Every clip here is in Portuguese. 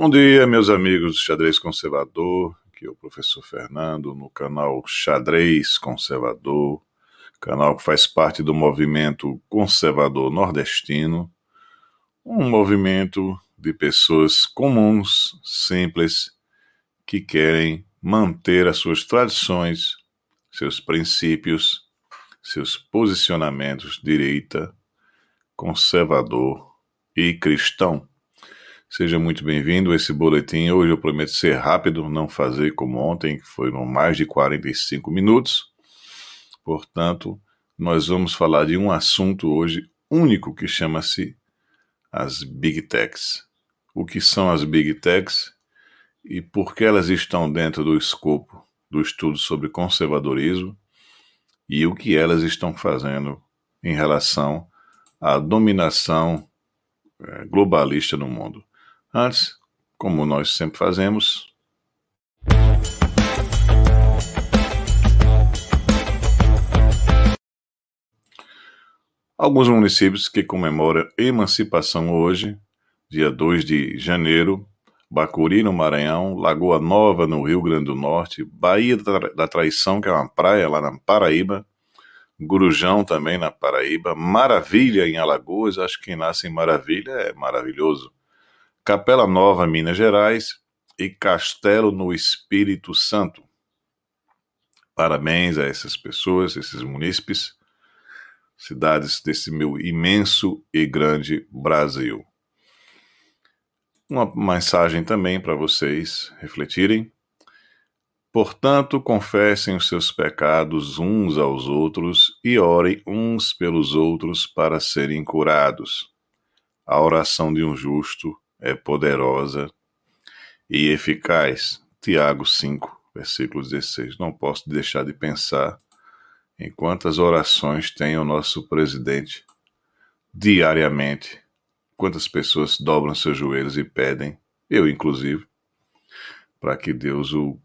Bom dia, meus amigos do Xadrez Conservador. Aqui é o professor Fernando no canal Xadrez Conservador, canal que faz parte do movimento conservador nordestino, um movimento de pessoas comuns, simples, que querem manter as suas tradições, seus princípios, seus posicionamentos direita, conservador e cristão. Seja muito bem-vindo a esse boletim. Hoje eu prometo ser rápido, não fazer como ontem, que foram mais de 45 minutos. Portanto, nós vamos falar de um assunto hoje único que chama-se as Big Techs. O que são as Big Techs e por que elas estão dentro do escopo do estudo sobre conservadorismo e o que elas estão fazendo em relação à dominação eh, globalista no mundo. Antes, como nós sempre fazemos, alguns municípios que comemoram emancipação hoje, dia 2 de janeiro, Bacuri, no Maranhão, Lagoa Nova, no Rio Grande do Norte, Baía da Traição, que é uma praia lá na Paraíba, Gurujão também na Paraíba, Maravilha em Alagoas, acho que quem nasce em Maravilha é maravilhoso. Capela Nova, Minas Gerais e Castelo no Espírito Santo. Parabéns a essas pessoas, esses munícipes, cidades desse meu imenso e grande Brasil. Uma mensagem também para vocês refletirem. Portanto, confessem os seus pecados uns aos outros e orem uns pelos outros para serem curados. A oração de um justo é poderosa e eficaz. Tiago 5, versículo 16. Não posso deixar de pensar em quantas orações tem o nosso presidente diariamente. Quantas pessoas dobram seus joelhos e pedem, eu inclusive, para que Deus o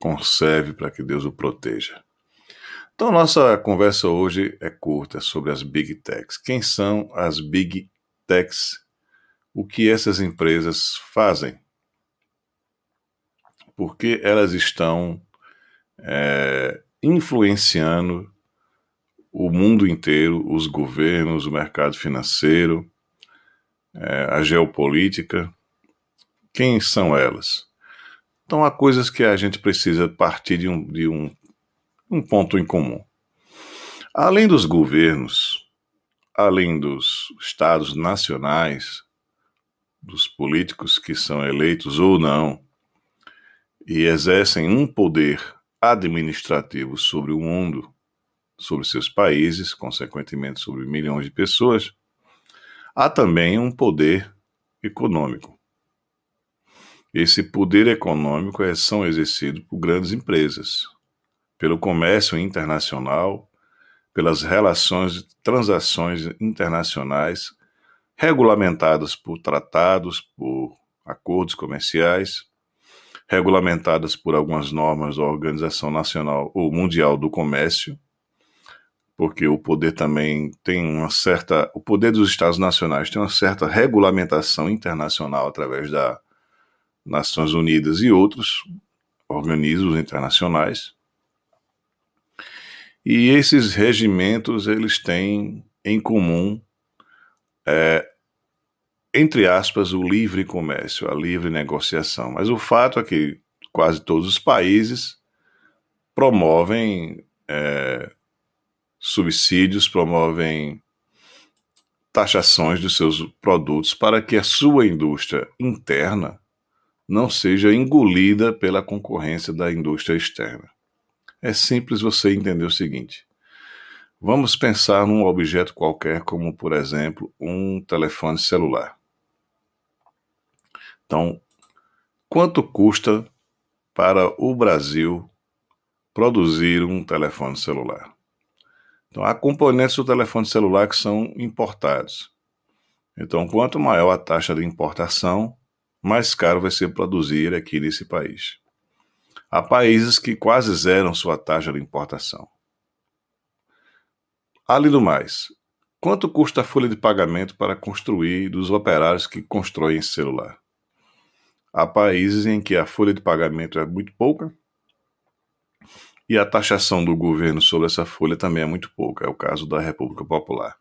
conserve, para que Deus o proteja. Então, nossa conversa hoje é curta sobre as Big Techs. Quem são as Big Techs o que essas empresas fazem, porque elas estão é, influenciando o mundo inteiro, os governos, o mercado financeiro, é, a geopolítica. Quem são elas? Então há coisas que a gente precisa partir de um, de um, um ponto em comum. Além dos governos, além dos estados nacionais, dos políticos que são eleitos ou não e exercem um poder administrativo sobre o mundo, sobre seus países, consequentemente sobre milhões de pessoas, há também um poder econômico. Esse poder econômico é são exercido por grandes empresas, pelo comércio internacional, pelas relações, transações internacionais regulamentadas por tratados, por acordos comerciais, regulamentadas por algumas normas da Organização Nacional ou Mundial do Comércio, porque o poder também tem uma certa, o poder dos estados nacionais tem uma certa regulamentação internacional através da Nações Unidas e outros organismos internacionais. E esses regimentos eles têm em comum é, entre aspas, o livre comércio, a livre negociação. Mas o fato é que quase todos os países promovem é, subsídios, promovem taxações dos seus produtos para que a sua indústria interna não seja engolida pela concorrência da indústria externa. É simples você entender o seguinte: vamos pensar num objeto qualquer, como por exemplo um telefone celular. Então, quanto custa para o Brasil produzir um telefone celular? Então, há componentes do telefone celular que são importados. Então, quanto maior a taxa de importação, mais caro vai ser produzir aqui nesse país. Há países que quase zeram sua taxa de importação. Além do mais, quanto custa a folha de pagamento para construir dos operários que constroem esse celular? Há países em que a folha de pagamento é muito pouca e a taxação do governo sobre essa folha também é muito pouca. É o caso da República Popular.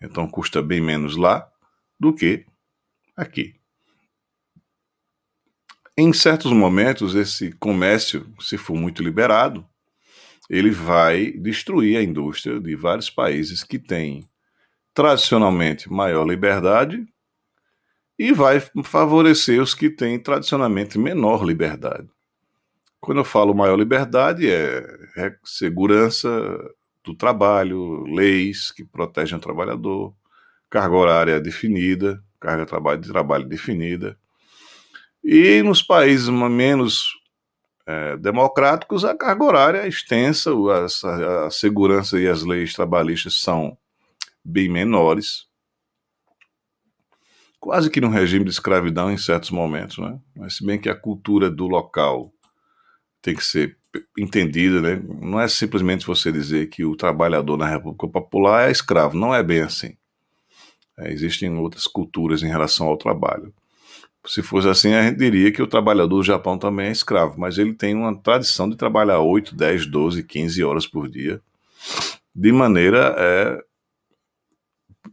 Então custa bem menos lá do que aqui. Em certos momentos, esse comércio, se for muito liberado, ele vai destruir a indústria de vários países que têm tradicionalmente maior liberdade e vai favorecer os que têm tradicionalmente menor liberdade. Quando eu falo maior liberdade, é, segurança do trabalho, leis que protegem o trabalhador, carga horária definida, carga de trabalho definida. E nos países menos é, democráticos, a carga horária é extensa, a, a segurança e as leis trabalhistas são bem menores, quase que num regime de escravidão em certos momentos, né? Mas se bem que a cultura do local tem que ser entendida, né? Não é simplesmente você dizer que o trabalhador na República Popular é escravo, não é bem assim. É, existem outras culturas em relação ao trabalho. Se fosse assim, a gente diria que o trabalhador do Japão também é escravo, mas ele tem uma tradição de trabalhar 8, 10, 12, 15 horas por dia, de maneira é,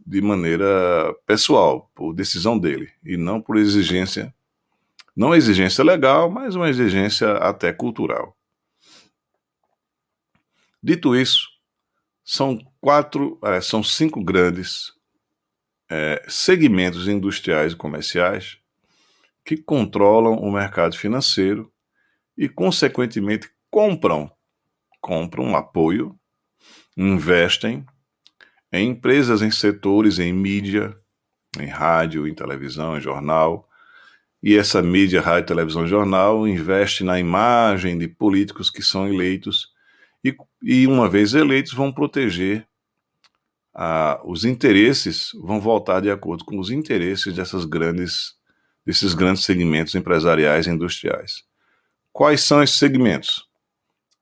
de maneira pessoal, por decisão dele, e não por exigência, não exigência legal, mas uma exigência até cultural. Dito isso, são quatro, é, são cinco grandes é, segmentos industriais e comerciais que controlam o mercado financeiro e, consequentemente, compram, compram apoio, investem em empresas em setores em mídia, em rádio, em televisão, em jornal. E essa mídia, rádio, televisão, jornal investe na imagem de políticos que são eleitos e, e uma vez eleitos, vão proteger ah, os interesses, vão voltar de acordo com os interesses dessas grandes, desses grandes segmentos empresariais e industriais. Quais são esses segmentos?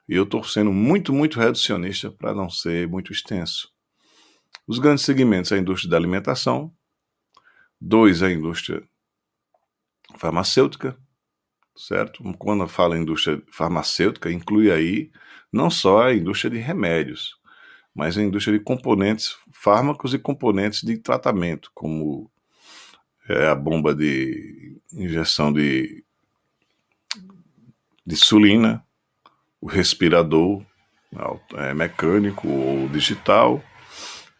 Eu estou sendo muito, muito reducionista para não ser muito extenso. Os grandes segmentos, a indústria da alimentação, dois, a indústria farmacêutica, certo? Quando fala indústria farmacêutica, inclui aí não só a indústria de remédios, mas a indústria de componentes, fármacos e componentes de tratamento, como é, a bomba de injeção de, de insulina, o respirador é, mecânico ou digital,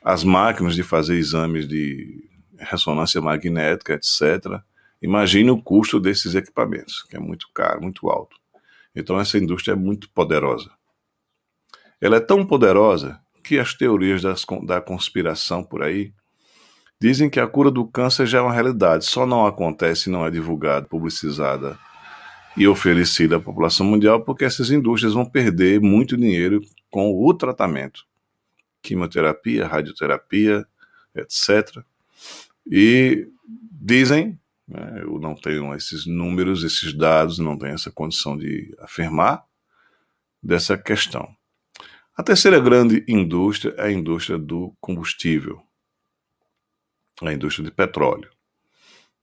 as máquinas de fazer exames de ressonância magnética, etc. Imagine o custo desses equipamentos, que é muito caro, muito alto. Então essa indústria é muito poderosa. Ela é tão poderosa que as teorias das, da conspiração por aí dizem que a cura do câncer já é uma realidade, só não acontece, não é divulgada, publicizada e oferecida à população mundial porque essas indústrias vão perder muito dinheiro com o tratamento. Quimioterapia, radioterapia, etc. E dizem né? Eu não tenho esses números, esses dados, não tenho essa condição de afirmar dessa questão. A terceira grande indústria é a indústria do combustível, a indústria de petróleo.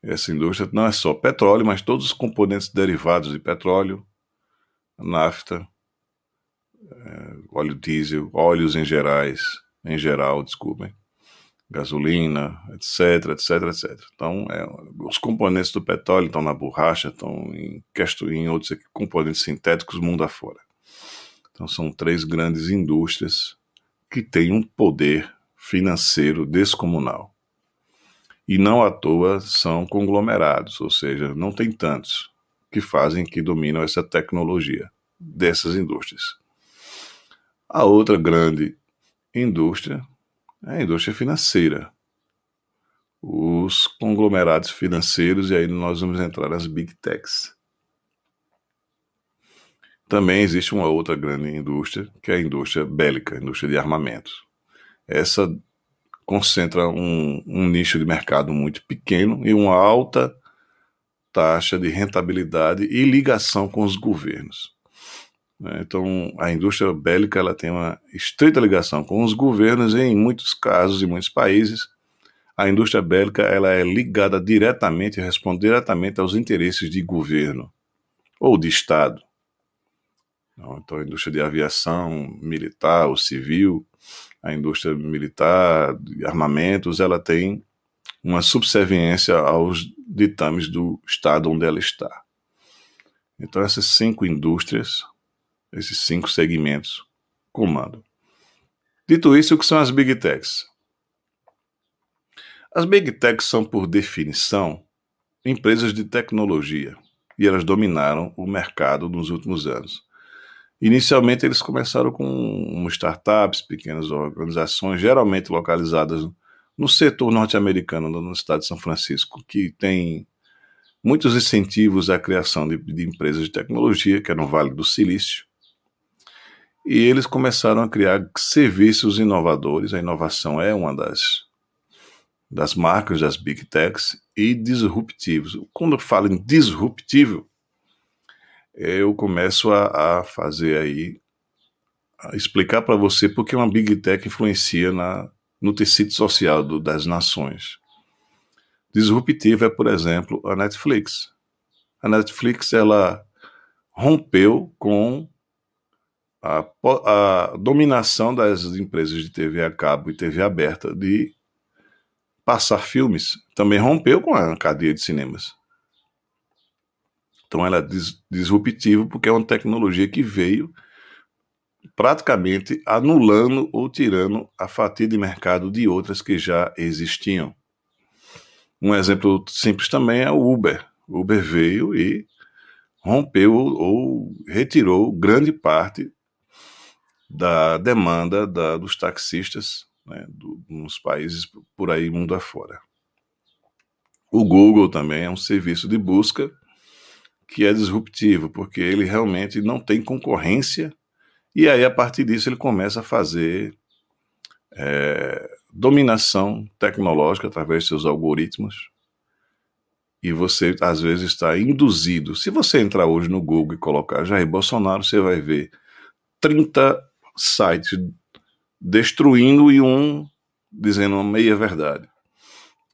Essa indústria não é só petróleo, mas todos os componentes derivados de petróleo, nafta, é, óleo diesel, óleos em gerais, em geral, desculpem, gasolina, etc, etc, etc. Então, é, os componentes do petróleo estão na borracha, estão em, em outros componentes sintéticos mundo afora. Então, são três grandes indústrias que têm um poder financeiro descomunal. E não à toa são conglomerados, ou seja, não tem tantos que fazem, que dominam essa tecnologia dessas indústrias. A outra grande indústria é a indústria financeira, os conglomerados financeiros, e aí nós vamos entrar nas big techs. Também existe uma outra grande indústria, que é a indústria bélica, a indústria de armamentos. Essa concentra um, um nicho de mercado muito pequeno e uma alta taxa de rentabilidade e ligação com os governos. Né? Então, a indústria bélica ela tem uma estreita ligação com os governos e, em muitos casos, em muitos países, a indústria bélica ela é ligada diretamente, responde diretamente aos interesses de governo ou de Estado. Então, a indústria de aviação militar ou civil, a indústria militar de armamentos, ela tem uma subserviência aos ditames do Estado onde ela está. Então, essas cinco indústrias, esses cinco segmentos, comandam. Dito isso, o que são as Big Techs? As Big Techs são, por definição, empresas de tecnologia e elas dominaram o mercado nos últimos anos. Inicialmente, eles começaram com startups, pequenas organizações, geralmente localizadas no setor norte-americano, no estado de São Francisco, que tem muitos incentivos à criação de, de empresas de tecnologia, que é no Vale do Silício. E eles começaram a criar serviços inovadores. A inovação é uma das, das marcas das Big Techs e disruptivos. Quando eu falo em disruptivo, eu começo a, a fazer aí, a explicar para você porque uma Big Tech influencia na, no tecido social do, das nações. Disruptiva é, por exemplo, a Netflix. A Netflix ela rompeu com a, a dominação das empresas de TV a cabo e TV aberta de passar filmes. Também rompeu com a cadeia de cinemas. Então ela é disruptiva porque é uma tecnologia que veio praticamente anulando ou tirando a fatia de mercado de outras que já existiam. Um exemplo simples também é o Uber. O Uber veio e rompeu ou retirou grande parte da demanda da, dos taxistas né, do, nos países por aí mundo afora. O Google também é um serviço de busca que é disruptivo, porque ele realmente não tem concorrência e aí, a partir disso, ele começa a fazer é, dominação tecnológica através de seus algoritmos. E você, às vezes, está induzido. Se você entrar hoje no Google e colocar Jair Bolsonaro, você vai ver 30 sites destruindo e um dizendo uma meia verdade.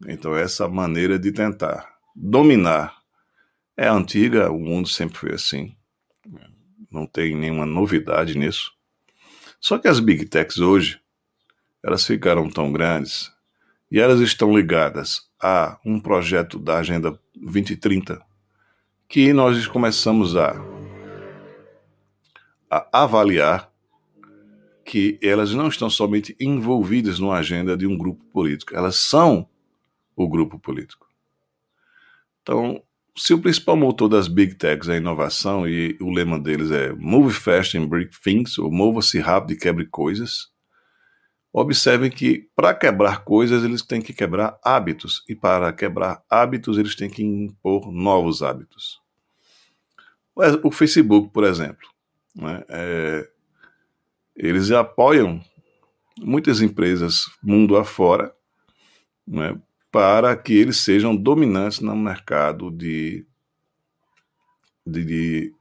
Então, essa maneira de tentar dominar é antiga, o mundo sempre foi assim não tem nenhuma novidade nisso. Só que as big techs hoje, elas ficaram tão grandes e elas estão ligadas a um projeto da Agenda 2030 que nós começamos a, a avaliar que elas não estão somente envolvidas numa agenda de um grupo político, elas são o grupo político. Então, se o principal motor das big techs é inovação e o lema deles é Move Fast and Break Things, ou mova-se rápido e quebre coisas, observem que para quebrar coisas eles têm que quebrar hábitos, e para quebrar hábitos eles têm que impor novos hábitos. O Facebook, por exemplo, né, é, eles apoiam muitas empresas mundo afora né, para que eles sejam dominantes no mercado de, de, de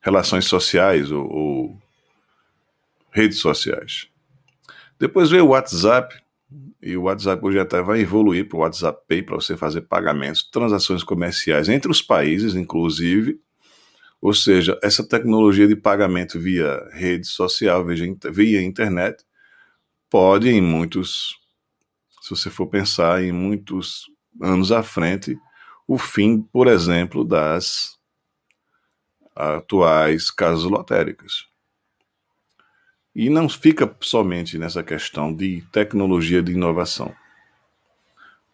relações sociais ou, ou, redes sociais. Depois veio o WhatsApp, e o WhatsApp hoje até vai evoluir para o WhatsApp Pay para você fazer pagamentos, transações comerciais entre os países, inclusive. Ou seja, essa tecnologia de pagamento via rede social, via internet, pode, em muitos se você for pensar em muitos anos à frente, o fim, por exemplo, das atuais casas lotéricas. E não fica somente nessa questão de tecnologia de inovação.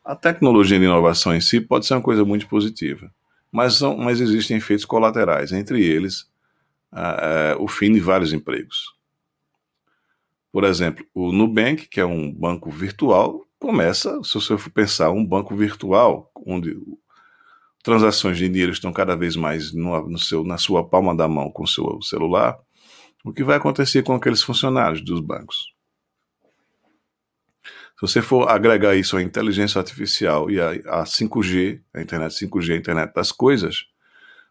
A tecnologia de inovação em si pode ser uma coisa muito positiva, mas, são, mas existem efeitos colaterais, entre eles o fim de vários empregos. Por exemplo, o Nubank, que é um banco virtual, começa, se você for pensar, um banco virtual, onde transações de dinheiro estão cada vez mais no, no seu, na sua palma da mão com o seu celular, o que vai acontecer com aqueles funcionários dos bancos? Se você for agregar isso à inteligência artificial e à 5G, a internet 5G, a internet das coisas,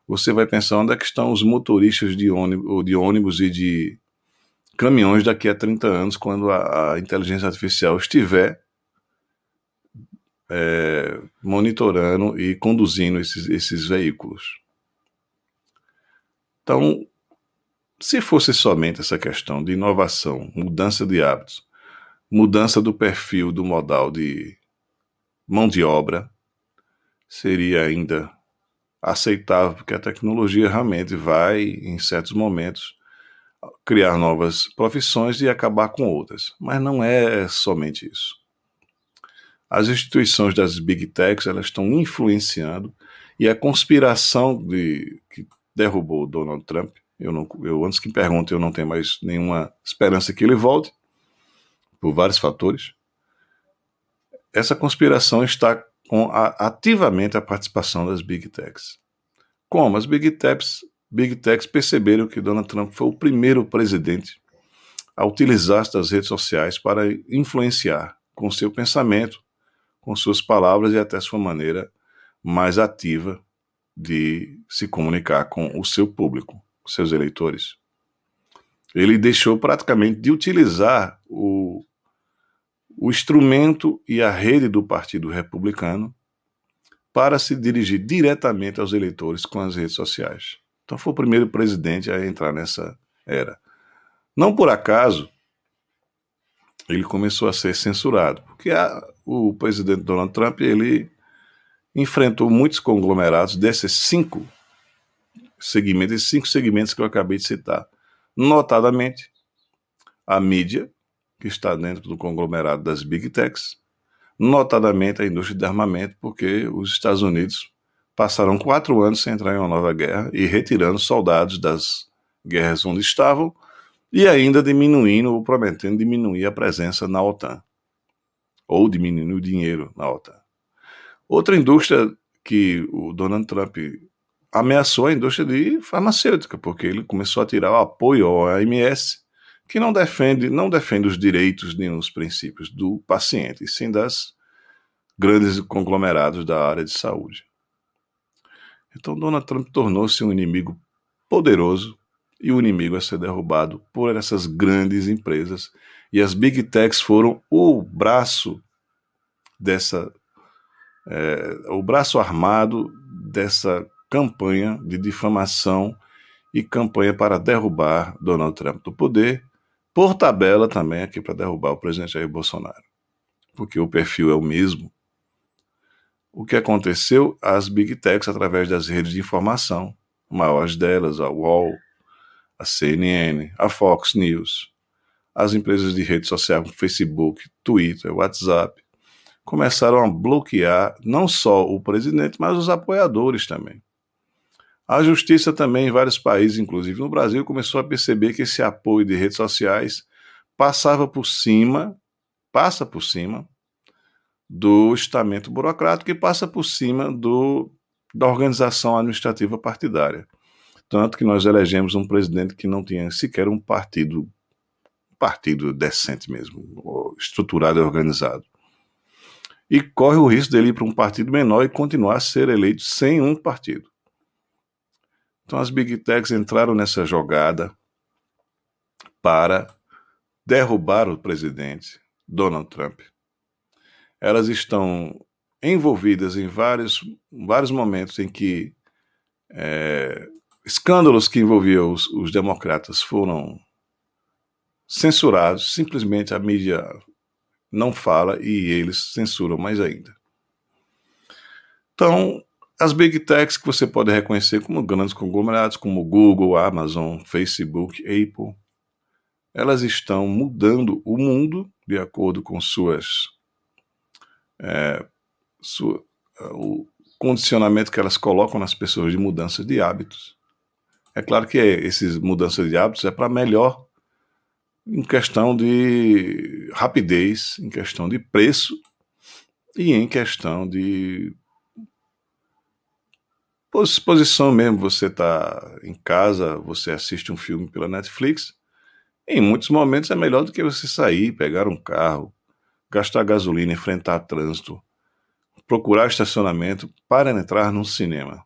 você vai pensar onde é que estão os motoristas de ônibus, de ônibus e de caminhões daqui a 30 anos, quando a, a inteligência artificial estiver é, monitorando e conduzindo esses, esses veículos. Então, se fosse somente essa questão de inovação, mudança de hábitos, mudança do perfil do modal de mão de obra, seria ainda aceitável, porque a tecnologia realmente vai, em certos momentos, criar novas profissões e acabar com outras. Mas não é somente isso. As instituições das big techs elas estão influenciando e a conspiração de, que derrubou Donald Trump, eu, não, eu antes que pergunte, eu não tenho mais nenhuma esperança que ele volte, por vários fatores. Essa conspiração está com a, ativamente a participação das big techs. Como as big techs Big Techs perceberam que Donald Trump foi o primeiro presidente a utilizar estas redes sociais para influenciar com seu pensamento, com suas palavras e até sua maneira mais ativa de se comunicar com o seu público, seus eleitores. Ele deixou praticamente de utilizar o, o instrumento e a rede do Partido Republicano para se dirigir diretamente aos eleitores com as redes sociais. Então foi o primeiro presidente a entrar nessa era. Não por acaso ele começou a ser censurado, porque a, o presidente Donald Trump ele enfrentou muitos conglomerados desses cinco segmentos, esses cinco segmentos que eu acabei de citar, notadamente a mídia que está dentro do conglomerado das big techs, notadamente a indústria de armamento, porque os Estados Unidos passaram quatro anos sem entrar em uma nova guerra e retirando soldados das guerras onde estavam e ainda diminuindo ou prometendo diminuir a presença na OTAN ou diminuindo o dinheiro na OTAN. Outra indústria que o Donald Trump ameaçou a indústria de farmacêutica, porque ele começou a tirar o apoio ao OMS, que não defende, não defende os direitos nem os princípios do paciente, e sim das grandes conglomerados da área de saúde. Então Donald Trump tornou-se um inimigo poderoso e o inimigo a ser derrubado por essas grandes empresas. E as big techs foram o braço dessa, é, o braço armado dessa campanha de difamação e campanha para derrubar Donald Trump do poder, por tabela também aqui para derrubar o presidente Jair Bolsonaro, porque o perfil é o mesmo. O que aconteceu? Às big techs através das redes de informação, maiores delas, a UOL, a CNN, a Fox News, as empresas de rede social como Facebook, Twitter, WhatsApp, começaram a bloquear não só o presidente, mas os apoiadores também. A justiça também em vários países, inclusive no Brasil, começou a perceber que esse apoio de redes sociais passava por cima, passa por cima do estamento burocrático e passa por cima do, da organização administrativa partidária. Tanto que nós elegemos um presidente que não tinha sequer um partido, partido decente mesmo, estruturado e organizado. E corre o risco dele ir para um partido menor e continuar a ser eleito sem um partido. Então as Big Techs entraram nessa jogada para derrubar o presidente Donald Trump elas estão envolvidas em vários, vários momentos em que é, escândalos que envolviam os, os democratas foram censurados, simplesmente a mídia não fala e eles censuram mais ainda. Então, as big techs que você pode reconhecer como grandes conglomerados, como Google, Amazon, Facebook, Apple, elas estão mudando o mundo de acordo com suas é, sua, o condicionamento que elas colocam nas pessoas de mudança de hábitos. É claro que essas mudanças de hábitos é para melhor em questão de rapidez, em questão de preço e em questão de posição mesmo. Você está em casa, você assiste um filme pela Netflix. Em muitos momentos é melhor do que você sair, pegar um carro, gastar gasolina, enfrentar trânsito, procurar estacionamento para entrar num cinema.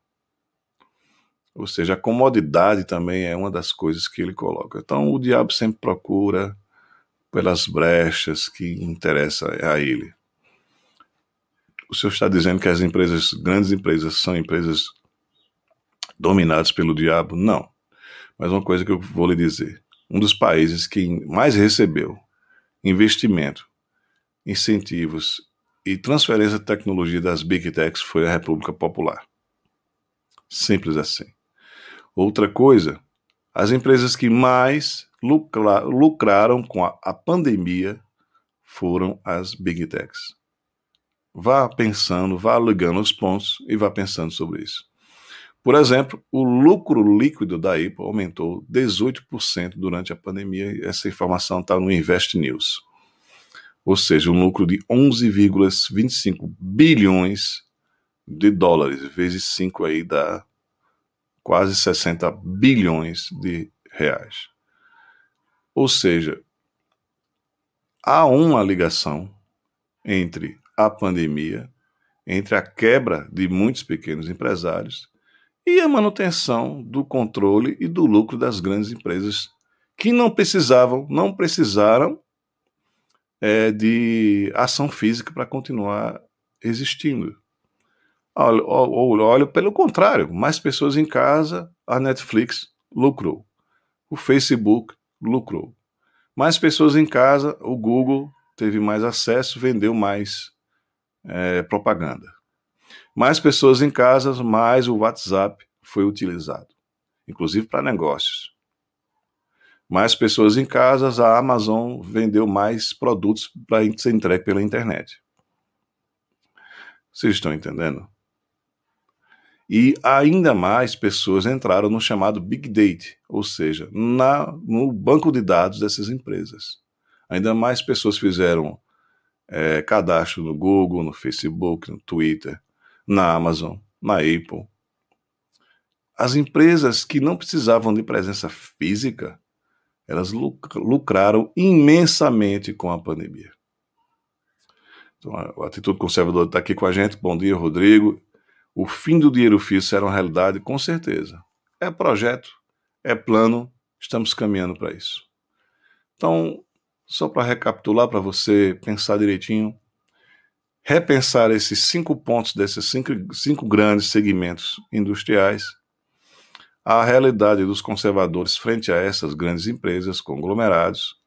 Ou seja, a comodidade também é uma das coisas que ele coloca. Então o diabo sempre procura pelas brechas que interessa a ele. o senhor está dizendo que as empresas, grandes empresas, são empresas dominadas pelo diabo? Não. Mas uma coisa que eu vou lhe dizer: um dos países que mais recebeu investimento, incentivos e transferência de tecnologia das Big Techs foi a República Popular. Simples assim. Outra coisa, as empresas que mais lucra, lucraram com a, a pandemia foram as Big Techs. Vá pensando, vá ligando os pontos e vá pensando sobre isso. Por exemplo, o lucro líquido da Apple aumentou 18% durante a pandemia. Essa informação está no Invest News. Ou seja, um lucro de 11,25 bilhões de dólares, vezes 5 aí dá quase 60 bilhões de reais. Ou seja, há uma ligação entre a pandemia, entre a quebra de muitos pequenos empresários e a manutenção do controle e do lucro das grandes empresas que não precisavam, não precisaram é, de ação física para continuar existindo. Olha, olha, pelo contrário, mais pessoas em casa, a Netflix lucrou. O Facebook lucrou. Mais pessoas em casa, o Google teve mais acesso, vendeu mais é, propaganda. Mais pessoas em casa, mais o WhatsApp foi utilizado, inclusive para negócios. Mais pessoas em casa, a Amazon vendeu mais produtos para ser entregue pela internet. Vocês estão entendendo? E ainda mais pessoas entraram no chamado Big Data, ou seja, na, no banco de dados dessas empresas. Ainda mais pessoas fizeram é, cadastro no Google, no Facebook, no Twitter, na Amazon, na Apple. As empresas que não precisavam de presença física, elas lucraram imensamente com a pandemia. Então, a Atitude Conservadora está aqui com a gente. Bom dia, Rodrigo. O fim do dinheiro físico será uma realidade, com certeza. É projeto, é plano, estamos caminhando para isso. Então, só para recapitular, para você pensar direitinho, repensar esses cinco pontos desses cinco, cinco grandes segmentos industriais, a realidade dos conservadores frente a essas grandes empresas, conglomerados,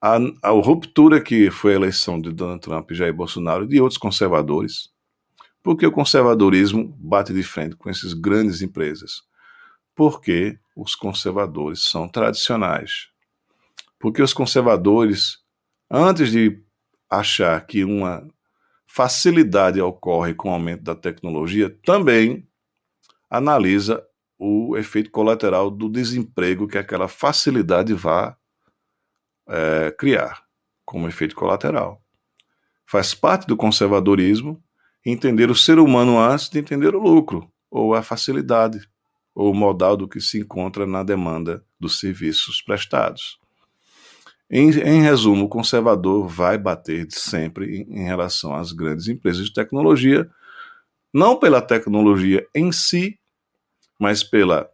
a, a ruptura que foi a eleição de Donald Trump e Jair Bolsonaro e de outros conservadores, porque o conservadorismo bate de frente com essas grandes empresas? Porque os conservadores são tradicionais. Porque os conservadores, antes de achar que uma facilidade ocorre com o aumento da tecnologia, também analisa o efeito colateral do desemprego que aquela facilidade vai é, criar como efeito colateral. Faz parte do conservadorismo entender o ser humano antes de entender o lucro, ou a facilidade, ou o modal do que se encontra na demanda dos serviços prestados. Em, em resumo, o conservador vai bater sempre em, relação às grandes empresas de tecnologia, não pela tecnologia em si, mas pela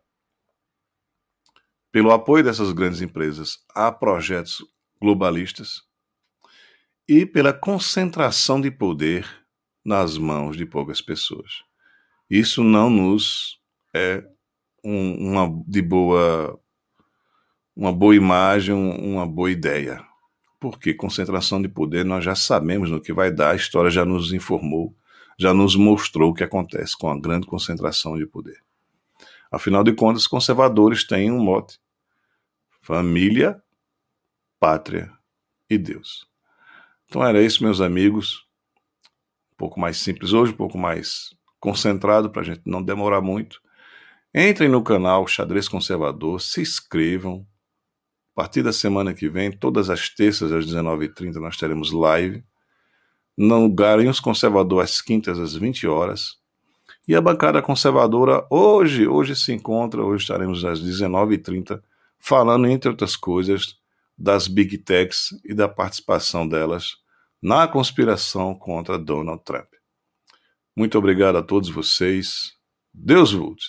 pelo apoio dessas grandes empresas a projetos globalistas e pela concentração de poder nas mãos de poucas pessoas. Isso não nos é um, uma de boa uma boa imagem, uma boa ideia. Porque concentração de poder nós já sabemos no que vai dar, a história já nos informou, já nos mostrou o que acontece com a grande concentração de poder. Afinal de contas, conservadores têm um mote: família, pátria e Deus. Então era isso, meus amigos pouco mais simples hoje, um pouco mais concentrado para a gente não demorar muito. Entrem no canal Xadrez Conservador, se inscrevam. A partir da semana que vem, todas as terças às 19h30, nós teremos live. No Garanhos Conservador às quintas às 20 horas. E a bancada conservadora hoje, hoje se encontra, hoje estaremos às 19h30, falando, entre outras coisas, das Big Techs e da participação delas na conspiração contra Donald Trump. Muito obrigado a todos vocês. Deus volte.